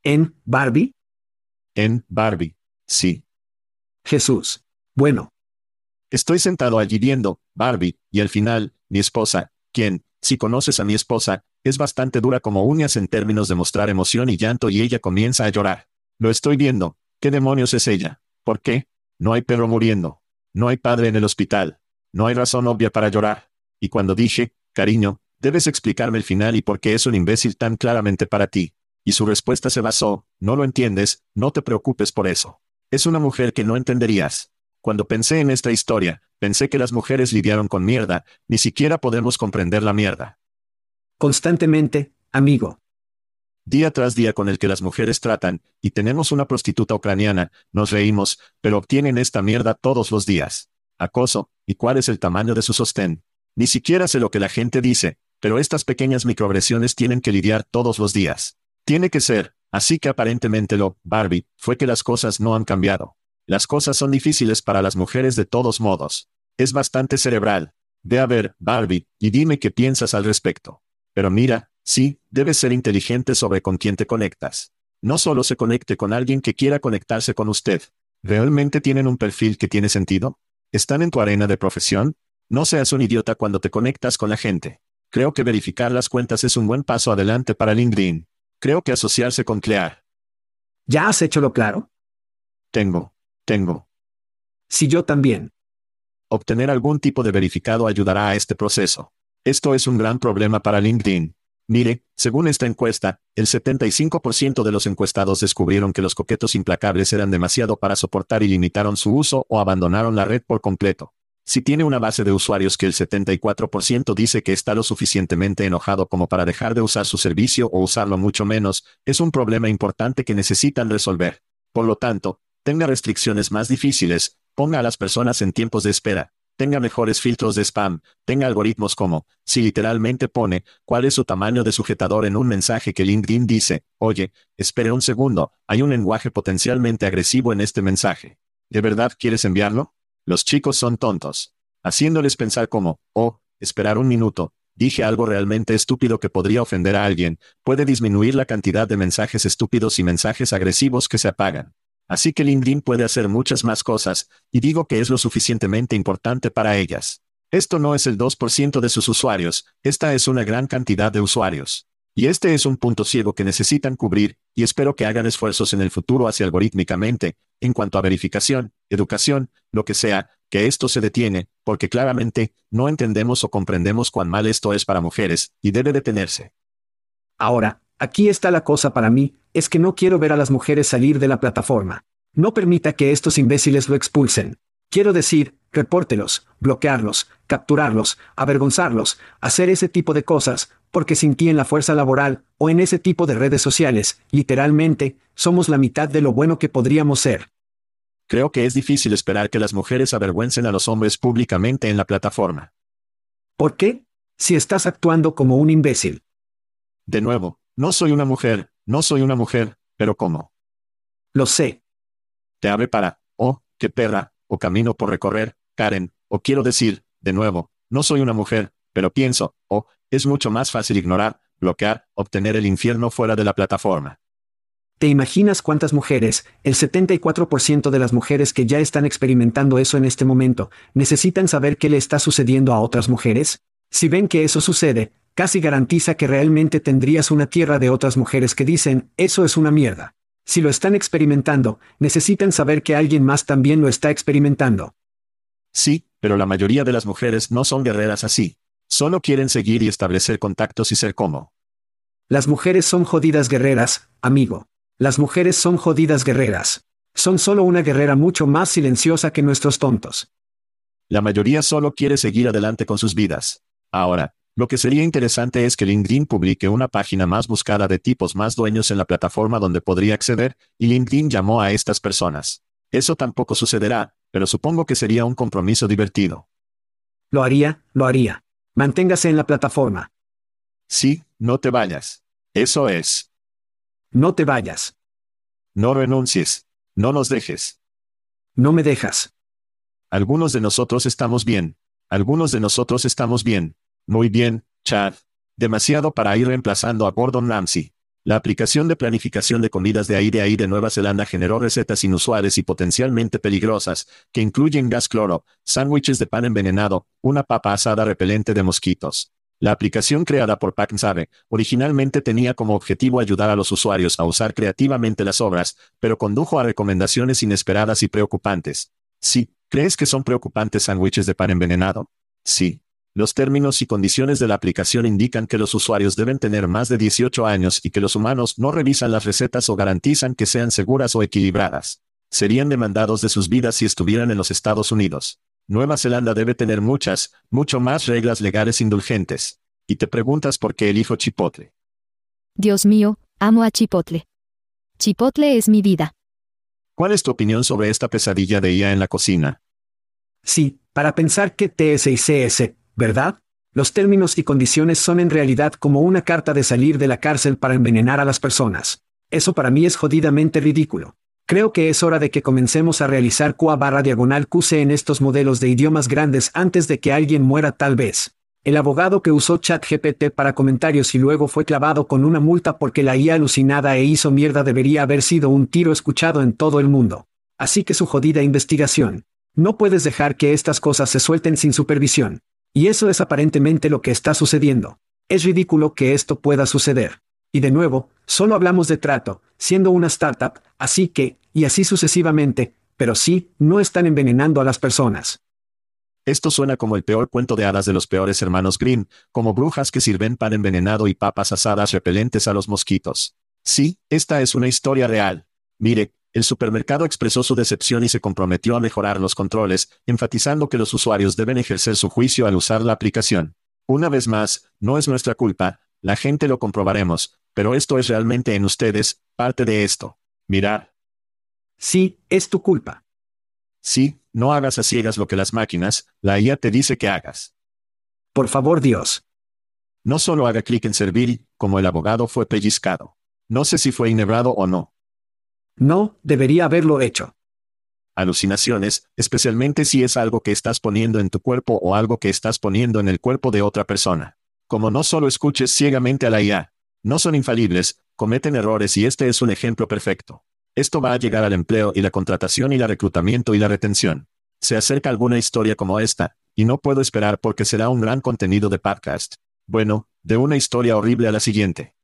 ¿En Barbie? En Barbie. Sí. Jesús. Bueno. Estoy sentado allí viendo, Barbie, y al final, mi esposa, quien, si conoces a mi esposa, es bastante dura como uñas en términos de mostrar emoción y llanto y ella comienza a llorar. Lo estoy viendo. ¿Qué demonios es ella? ¿Por qué? No hay perro muriendo. No hay padre en el hospital. No hay razón obvia para llorar. Y cuando dije, cariño, debes explicarme el final y por qué es un imbécil tan claramente para ti. Y su respuesta se basó, no lo entiendes, no te preocupes por eso. Es una mujer que no entenderías. Cuando pensé en esta historia, pensé que las mujeres lidiaron con mierda, ni siquiera podemos comprender la mierda. Constantemente, amigo. Día tras día con el que las mujeres tratan, y tenemos una prostituta ucraniana, nos reímos, pero obtienen esta mierda todos los días. Acoso, ¿y cuál es el tamaño de su sostén? Ni siquiera sé lo que la gente dice, pero estas pequeñas microagresiones tienen que lidiar todos los días. Tiene que ser, Así que aparentemente lo, Barbie, fue que las cosas no han cambiado. Las cosas son difíciles para las mujeres de todos modos. Es bastante cerebral. Ve a ver, Barbie, y dime qué piensas al respecto. Pero mira, sí, debes ser inteligente sobre con quién te conectas. No solo se conecte con alguien que quiera conectarse con usted. ¿Realmente tienen un perfil que tiene sentido? ¿Están en tu arena de profesión? No seas un idiota cuando te conectas con la gente. Creo que verificar las cuentas es un buen paso adelante para LinkedIn. Creo que asociarse con Clear. ¿Ya has hecho lo claro? Tengo. Tengo. Si yo también. Obtener algún tipo de verificado ayudará a este proceso. Esto es un gran problema para LinkedIn. Mire, según esta encuesta, el 75% de los encuestados descubrieron que los coquetos implacables eran demasiado para soportar y limitaron su uso o abandonaron la red por completo. Si tiene una base de usuarios que el 74% dice que está lo suficientemente enojado como para dejar de usar su servicio o usarlo mucho menos, es un problema importante que necesitan resolver. Por lo tanto, tenga restricciones más difíciles, ponga a las personas en tiempos de espera, tenga mejores filtros de spam, tenga algoritmos como, si literalmente pone, cuál es su tamaño de sujetador en un mensaje que LinkedIn dice, oye, espere un segundo, hay un lenguaje potencialmente agresivo en este mensaje. ¿De verdad quieres enviarlo? Los chicos son tontos. Haciéndoles pensar como, oh, esperar un minuto, dije algo realmente estúpido que podría ofender a alguien, puede disminuir la cantidad de mensajes estúpidos y mensajes agresivos que se apagan. Así que LinkedIn puede hacer muchas más cosas, y digo que es lo suficientemente importante para ellas. Esto no es el 2% de sus usuarios, esta es una gran cantidad de usuarios. Y este es un punto ciego que necesitan cubrir, y espero que hagan esfuerzos en el futuro hacia algorítmicamente, en cuanto a verificación, educación, lo que sea, que esto se detiene, porque claramente, no entendemos o comprendemos cuán mal esto es para mujeres, y debe detenerse. Ahora, aquí está la cosa para mí, es que no quiero ver a las mujeres salir de la plataforma. No permita que estos imbéciles lo expulsen. Quiero decir, repórtelos, bloquearlos, capturarlos, avergonzarlos, hacer ese tipo de cosas, porque sin ti en la fuerza laboral, o en ese tipo de redes sociales, literalmente, somos la mitad de lo bueno que podríamos ser. Creo que es difícil esperar que las mujeres avergüencen a los hombres públicamente en la plataforma. ¿Por qué? Si estás actuando como un imbécil. De nuevo, no soy una mujer, no soy una mujer, pero ¿cómo? Lo sé. Te abre para, oh, qué perra, o camino por recorrer, Karen, o quiero decir, de nuevo, no soy una mujer, pero pienso, oh, es mucho más fácil ignorar, bloquear, obtener el infierno fuera de la plataforma. ¿Te imaginas cuántas mujeres, el 74% de las mujeres que ya están experimentando eso en este momento, necesitan saber qué le está sucediendo a otras mujeres? Si ven que eso sucede, casi garantiza que realmente tendrías una tierra de otras mujeres que dicen, eso es una mierda. Si lo están experimentando, necesitan saber que alguien más también lo está experimentando. Sí, pero la mayoría de las mujeres no son guerreras así. Solo quieren seguir y establecer contactos y ser como. Las mujeres son jodidas guerreras, amigo. Las mujeres son jodidas guerreras. Son solo una guerrera mucho más silenciosa que nuestros tontos. La mayoría solo quiere seguir adelante con sus vidas. Ahora, Lo que sería interesante es que LinkedIn publique una página más buscada de tipos más dueños en la plataforma donde podría acceder, y LinkedIn llamó a estas personas. Eso tampoco sucederá, pero supongo que sería un compromiso divertido. Lo haría, lo haría. Manténgase en la plataforma. Sí, no te vayas. Eso es. No te vayas. No renuncies. No nos dejes. No me dejas. Algunos de nosotros estamos bien. Algunos de nosotros estamos bien. Muy bien, Chad. Demasiado para ir reemplazando a Gordon Ramsay. La aplicación de planificación de comidas de aire a aire de Nueva Zelanda generó recetas inusuales y potencialmente peligrosas, que incluyen gas cloro, sándwiches de pan envenenado, una papa asada repelente de mosquitos. La aplicación creada por Packnsare originalmente tenía como objetivo ayudar a los usuarios a usar creativamente las obras, pero condujo a recomendaciones inesperadas y preocupantes. Sí, ¿crees que son preocupantes sándwiches de pan envenenado? Sí. Los términos y condiciones de la aplicación indican que los usuarios deben tener más de 18 años y que los humanos no revisan las recetas o garantizan que sean seguras o equilibradas. Serían demandados de sus vidas si estuvieran en los Estados Unidos. Nueva Zelanda debe tener muchas, mucho más reglas legales indulgentes. Y te preguntas por qué elijo Chipotle. Dios mío, amo a Chipotle. Chipotle es mi vida. ¿Cuál es tu opinión sobre esta pesadilla de IA en la cocina? Sí, para pensar que TS y CS, ¿verdad? Los términos y condiciones son en realidad como una carta de salir de la cárcel para envenenar a las personas. Eso para mí es jodidamente ridículo. Creo que es hora de que comencemos a realizar QA barra diagonal QC en estos modelos de idiomas grandes antes de que alguien muera tal vez. El abogado que usó ChatGPT para comentarios y luego fue clavado con una multa porque la IA alucinada e hizo mierda debería haber sido un tiro escuchado en todo el mundo. Así que su jodida investigación. No puedes dejar que estas cosas se suelten sin supervisión. Y eso es aparentemente lo que está sucediendo. Es ridículo que esto pueda suceder. Y de nuevo, solo hablamos de trato, siendo una startup, así que, y así sucesivamente, pero sí, no están envenenando a las personas. Esto suena como el peor cuento de hadas de los peores hermanos Grimm, como brujas que sirven pan envenenado y papas asadas repelentes a los mosquitos. Sí, esta es una historia real. Mire, el supermercado expresó su decepción y se comprometió a mejorar los controles, enfatizando que los usuarios deben ejercer su juicio al usar la aplicación. Una vez más, no es nuestra culpa, la gente lo comprobaremos, pero esto es realmente en ustedes, parte de esto. Mirar. Sí, es tu culpa. Sí, no hagas a ciegas lo que las máquinas, la IA te dice que hagas. Por favor, Dios. No solo haga clic en servir, como el abogado fue pellizcado. No sé si fue inebrado o no. No, debería haberlo hecho. Alucinaciones, especialmente si es algo que estás poniendo en tu cuerpo o algo que estás poniendo en el cuerpo de otra persona. Como no solo escuches ciegamente a la IA. No son infalibles, cometen errores y este es un ejemplo perfecto. Esto va a llegar al empleo y la contratación y la reclutamiento y la retención. Se acerca alguna historia como esta, y no puedo esperar porque será un gran contenido de podcast. Bueno, de una historia horrible a la siguiente.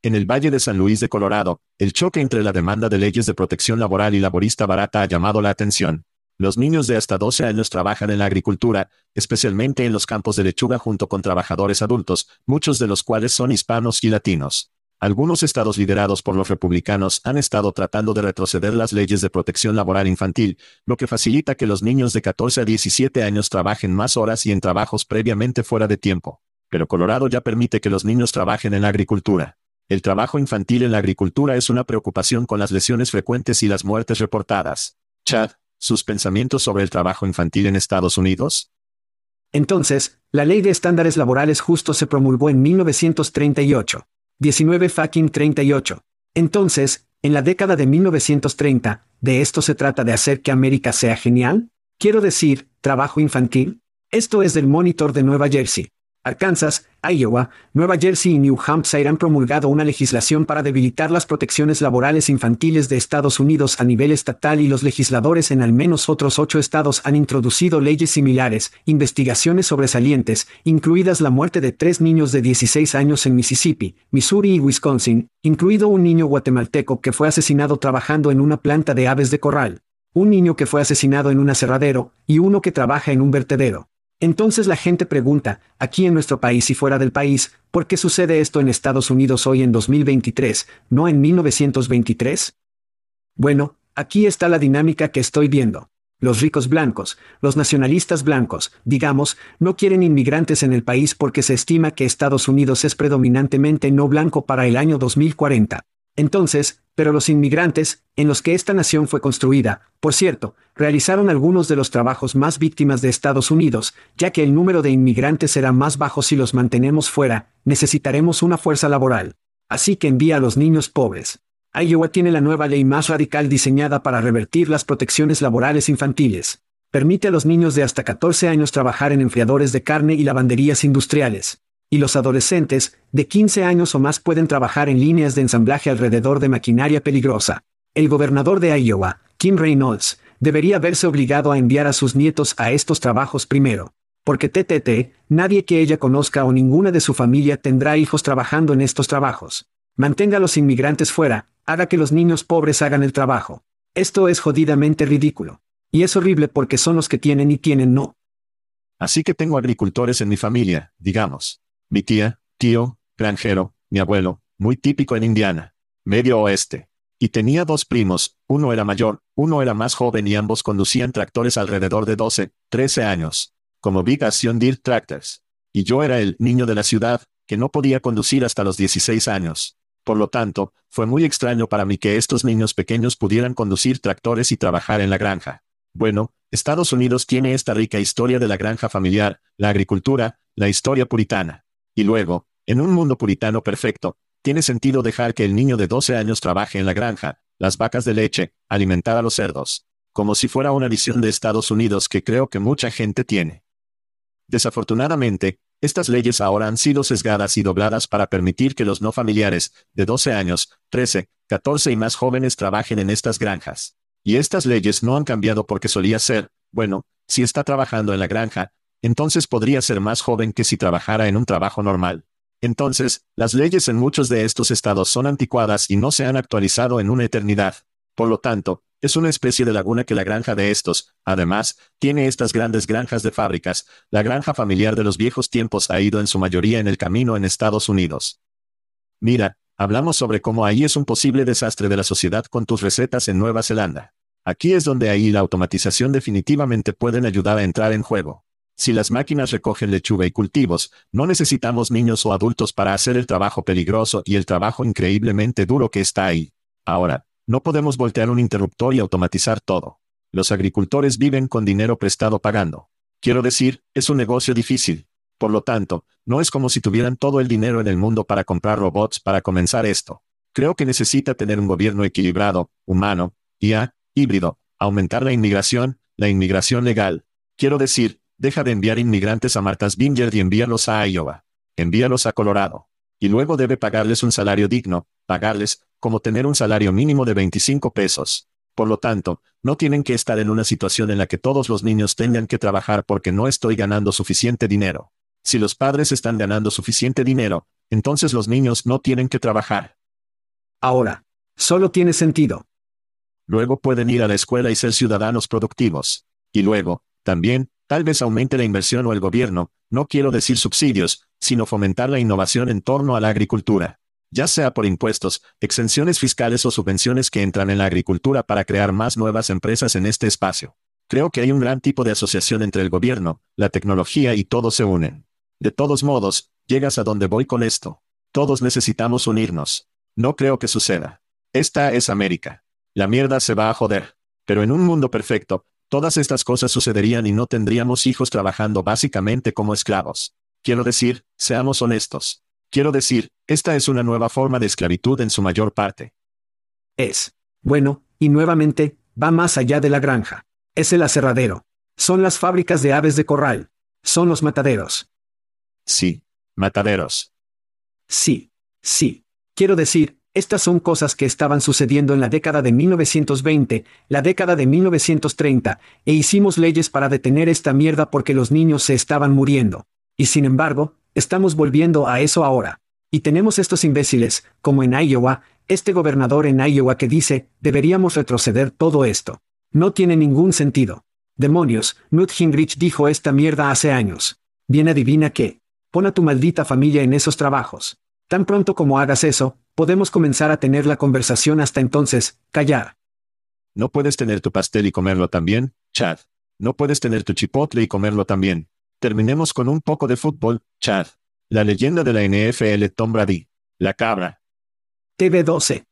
En el Valle de San Luis de Colorado, el choque entre la demanda de leyes de protección laboral y laborista barata ha llamado la atención. Los niños de hasta 12 años trabajan en la agricultura, especialmente en los campos de lechuga junto con trabajadores adultos, muchos de los cuales son hispanos y latinos. Algunos estados liderados por los republicanos han estado tratando de retroceder las leyes de protección laboral infantil, lo que facilita que los niños de 14 a 17 años trabajen más horas y en trabajos previamente fuera de tiempo. Pero Colorado ya permite que los niños trabajen en la agricultura. El trabajo infantil en la agricultura es una preocupación con las lesiones frecuentes y las muertes reportadas. Chad, ¿sus pensamientos sobre el trabajo infantil en Estados Unidos? Entonces, la Ley de Estándares Laborales Justos se promulgó en 1938. 19 fucking 38. Entonces, en la década de 1930, ¿de esto se trata de hacer que América sea genial? Quiero decir, trabajo infantil. Esto es del Monitor de Nueva Jersey. Arkansas, Iowa, Nueva Jersey y New Hampshire han promulgado una legislación para debilitar las protecciones laborales infantiles de Estados Unidos a nivel estatal y los legisladores en al menos otros ocho estados han introducido leyes similares, investigaciones sobresalientes, incluidas la muerte de tres niños de 16 años en Mississippi, Missouri y Wisconsin, incluido un niño guatemalteco que fue asesinado trabajando en una planta de aves de corral, un niño que fue asesinado en un aserradero, y uno que trabaja en un vertedero. Entonces la gente pregunta, aquí en nuestro país y fuera del país, ¿por qué sucede esto en Estados Unidos hoy en 2023, no en 1923? Bueno, aquí está la dinámica que estoy viendo. Los ricos blancos, los nacionalistas blancos, digamos, no quieren inmigrantes en el país porque se estima que Estados Unidos es predominantemente no blanco para el año 2040. Entonces, pero los inmigrantes, en los que esta nación fue construida, por cierto, realizaron algunos de los trabajos más víctimas de Estados Unidos, ya que el número de inmigrantes será más bajo si los mantenemos fuera, necesitaremos una fuerza laboral. Así que envía a los niños pobres. Iowa tiene la nueva ley más radical diseñada para revertir las protecciones laborales infantiles. Permite a los niños de hasta 14 años trabajar en enfriadores de carne y lavanderías industriales. Y los adolescentes, de 15 años o más, pueden trabajar en líneas de ensamblaje alrededor de maquinaria peligrosa. El gobernador de Iowa, Kim Reynolds, debería verse obligado a enviar a sus nietos a estos trabajos primero. Porque TTT, nadie que ella conozca o ninguna de su familia tendrá hijos trabajando en estos trabajos. Mantenga a los inmigrantes fuera, haga que los niños pobres hagan el trabajo. Esto es jodidamente ridículo. Y es horrible porque son los que tienen y tienen no. Así que tengo agricultores en mi familia, digamos. Mi tía, tío, granjero, mi abuelo, muy típico en Indiana. Medio oeste. Y tenía dos primos, uno era mayor, uno era más joven y ambos conducían tractores alrededor de 12, 13 años. Como Big Action Deer Tractors. Y yo era el niño de la ciudad, que no podía conducir hasta los 16 años. Por lo tanto, fue muy extraño para mí que estos niños pequeños pudieran conducir tractores y trabajar en la granja. Bueno, Estados Unidos tiene esta rica historia de la granja familiar, la agricultura, la historia puritana. Y luego, en un mundo puritano perfecto, tiene sentido dejar que el niño de 12 años trabaje en la granja, las vacas de leche, alimentar a los cerdos. Como si fuera una visión de Estados Unidos que creo que mucha gente tiene. Desafortunadamente, estas leyes ahora han sido sesgadas y dobladas para permitir que los no familiares, de 12 años, 13, 14 y más jóvenes trabajen en estas granjas. Y estas leyes no han cambiado porque solía ser, bueno, si está trabajando en la granja, entonces podría ser más joven que si trabajara en un trabajo normal. Entonces, las leyes en muchos de estos estados son anticuadas y no se han actualizado en una eternidad. Por lo tanto, es una especie de laguna que la granja de estos, además, tiene estas grandes granjas de fábricas. La granja familiar de los viejos tiempos ha ido en su mayoría en el camino en Estados Unidos. Mira, hablamos sobre cómo ahí es un posible desastre de la sociedad con tus recetas en Nueva Zelanda. Aquí es donde ahí la automatización definitivamente pueden ayudar a entrar en juego. Si las máquinas recogen lechuga y cultivos, no necesitamos niños o adultos para hacer el trabajo peligroso y el trabajo increíblemente duro que está ahí. Ahora, no podemos voltear un interruptor y automatizar todo. Los agricultores viven con dinero prestado pagando. Quiero decir, es un negocio difícil. Por lo tanto, no es como si tuvieran todo el dinero en el mundo para comprar robots para comenzar esto. Creo que necesita tener un gobierno equilibrado, humano, IA, híbrido, aumentar la inmigración, la inmigración legal. Quiero decir, deja de enviar inmigrantes a Martha's Vineyard y envíalos a Iowa. Envíalos a Colorado. Y luego debe pagarles un salario digno, pagarles, como tener un salario mínimo de 25 pesos. Por lo tanto, no tienen que estar en una situación en la que todos los niños tengan que trabajar porque no estoy ganando suficiente dinero. Si los padres están ganando suficiente dinero, entonces los niños no tienen que trabajar. Ahora, solo tiene sentido. Luego pueden ir a la escuela y ser ciudadanos productivos. Y luego, también, tal vez aumente la inversión o el gobierno, no quiero decir subsidios, sino fomentar la innovación en torno a la agricultura ya sea por impuestos, exenciones fiscales o subvenciones que entran en la agricultura para crear más nuevas empresas en este espacio. Creo que hay un gran tipo de asociación entre el gobierno, la tecnología y todos se unen. De todos modos, llegas a donde voy con esto. Todos necesitamos unirnos. No creo que suceda. Esta es América. La mierda se va a joder. Pero en un mundo perfecto, todas estas cosas sucederían y no tendríamos hijos trabajando básicamente como esclavos. Quiero decir, seamos honestos. Quiero decir, esta es una nueva forma de esclavitud en su mayor parte. Es. Bueno, y nuevamente, va más allá de la granja. Es el aserradero. Son las fábricas de aves de corral. Son los mataderos. Sí, mataderos. Sí, sí. Quiero decir, estas son cosas que estaban sucediendo en la década de 1920, la década de 1930, e hicimos leyes para detener esta mierda porque los niños se estaban muriendo. Y sin embargo, Estamos volviendo a eso ahora. Y tenemos estos imbéciles, como en Iowa, este gobernador en Iowa que dice, deberíamos retroceder todo esto. No tiene ningún sentido. Demonios, Newt Gingrich dijo esta mierda hace años. Bien adivina qué. Pon a tu maldita familia en esos trabajos. Tan pronto como hagas eso, podemos comenzar a tener la conversación hasta entonces, callar. ¿No puedes tener tu pastel y comerlo también? Chad. No puedes tener tu chipotle y comerlo también. Terminemos con un poco de fútbol, Chad. La leyenda de la NFL Tom Brady. La cabra. TV12.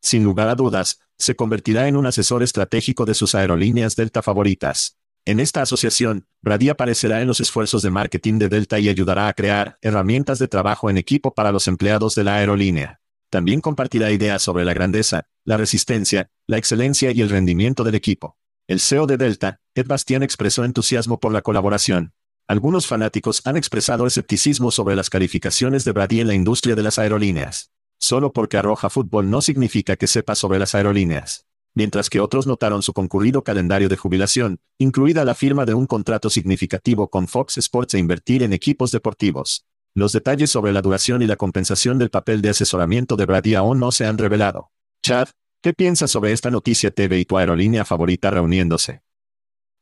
Sin lugar a dudas, se convertirá en un asesor estratégico de sus aerolíneas Delta favoritas. En esta asociación, Brady aparecerá en los esfuerzos de marketing de Delta y ayudará a crear herramientas de trabajo en equipo para los empleados de la aerolínea. También compartirá ideas sobre la grandeza, la resistencia, la excelencia y el rendimiento del equipo. El CEO de Delta, Ed Bastian expresó entusiasmo por la colaboración. Algunos fanáticos han expresado escepticismo sobre las calificaciones de Brady en la industria de las aerolíneas. Solo porque arroja fútbol no significa que sepa sobre las aerolíneas. Mientras que otros notaron su concurrido calendario de jubilación, incluida la firma de un contrato significativo con Fox Sports e invertir en equipos deportivos. Los detalles sobre la duración y la compensación del papel de asesoramiento de Brady aún no se han revelado. Chad, ¿qué piensas sobre esta noticia TV y tu aerolínea favorita reuniéndose?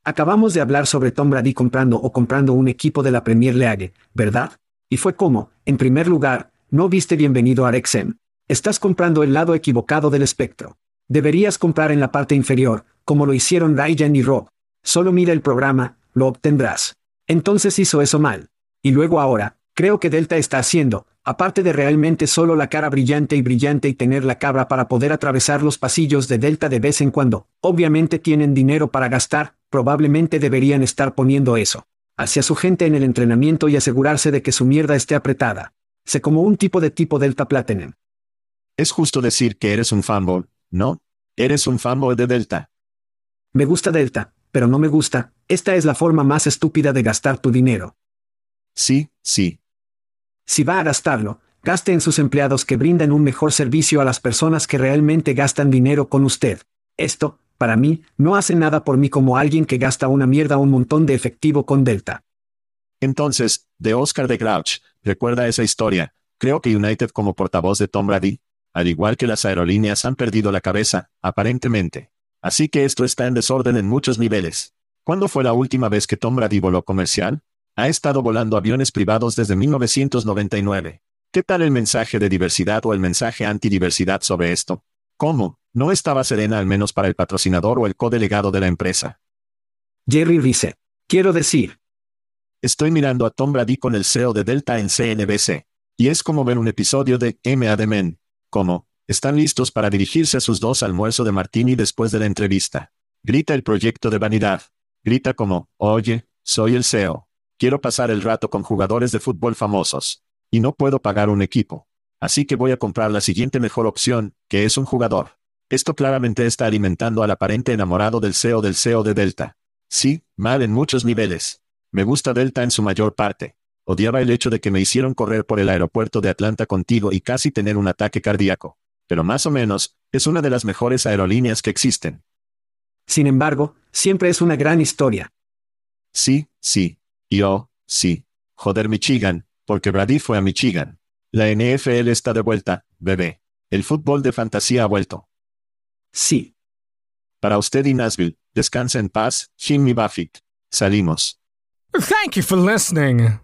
Acabamos de hablar sobre Tom Brady comprando o comprando un equipo de la Premier League, ¿verdad? Y fue como, en primer lugar, no viste bienvenido a Rexem. Estás comprando el lado equivocado del espectro. Deberías comprar en la parte inferior, como lo hicieron Ryan y Rob. Solo mira el programa, lo obtendrás. Entonces hizo eso mal. Y luego ahora, creo que Delta está haciendo, aparte de realmente solo la cara brillante y brillante y tener la cabra para poder atravesar los pasillos de Delta de vez en cuando, obviamente tienen dinero para gastar, probablemente deberían estar poniendo eso hacia su gente en el entrenamiento y asegurarse de que su mierda esté apretada. Sé como un tipo de tipo Delta Platinum. Es justo decir que eres un fanboy, ¿no? Eres un fanboy de Delta. Me gusta Delta, pero no me gusta, esta es la forma más estúpida de gastar tu dinero. Sí, sí. Si va a gastarlo, gaste en sus empleados que brindan un mejor servicio a las personas que realmente gastan dinero con usted. Esto, para mí, no hace nada por mí como alguien que gasta una mierda un montón de efectivo con Delta. Entonces, de Oscar de Grouch, recuerda esa historia. Creo que United como portavoz de Tom Brady, al igual que las aerolíneas han perdido la cabeza, aparentemente. Así que esto está en desorden en muchos niveles. ¿Cuándo fue la última vez que Tom Brady voló comercial? Ha estado volando aviones privados desde 1999. ¿Qué tal el mensaje de diversidad o el mensaje antidiversidad sobre esto? ¿Cómo? No estaba serena al menos para el patrocinador o el codelegado de la empresa. Jerry Rice. Quiero decir. Estoy mirando a Tom Brady con el CEO de Delta en CNBC. Y es como ver un episodio de M.A. de Men. Como, están listos para dirigirse a sus dos almuerzo de martini después de la entrevista. Grita el proyecto de vanidad. Grita como, oye, soy el CEO. Quiero pasar el rato con jugadores de fútbol famosos. Y no puedo pagar un equipo. Así que voy a comprar la siguiente mejor opción, que es un jugador. Esto claramente está alimentando al aparente enamorado del CEO del CEO de Delta. Sí, mal en muchos niveles. Me gusta Delta en su mayor parte. Odiaba el hecho de que me hicieron correr por el aeropuerto de Atlanta contigo y casi tener un ataque cardíaco. Pero más o menos, es una de las mejores aerolíneas que existen. Sin embargo, siempre es una gran historia. Sí, sí. Y oh, sí. Joder Michigan, porque Brady fue a Michigan. La NFL está de vuelta, bebé. El fútbol de fantasía ha vuelto. Sí. Para usted y Nashville, descansa en paz, Jimmy Buffett. Salimos. Thank you for listening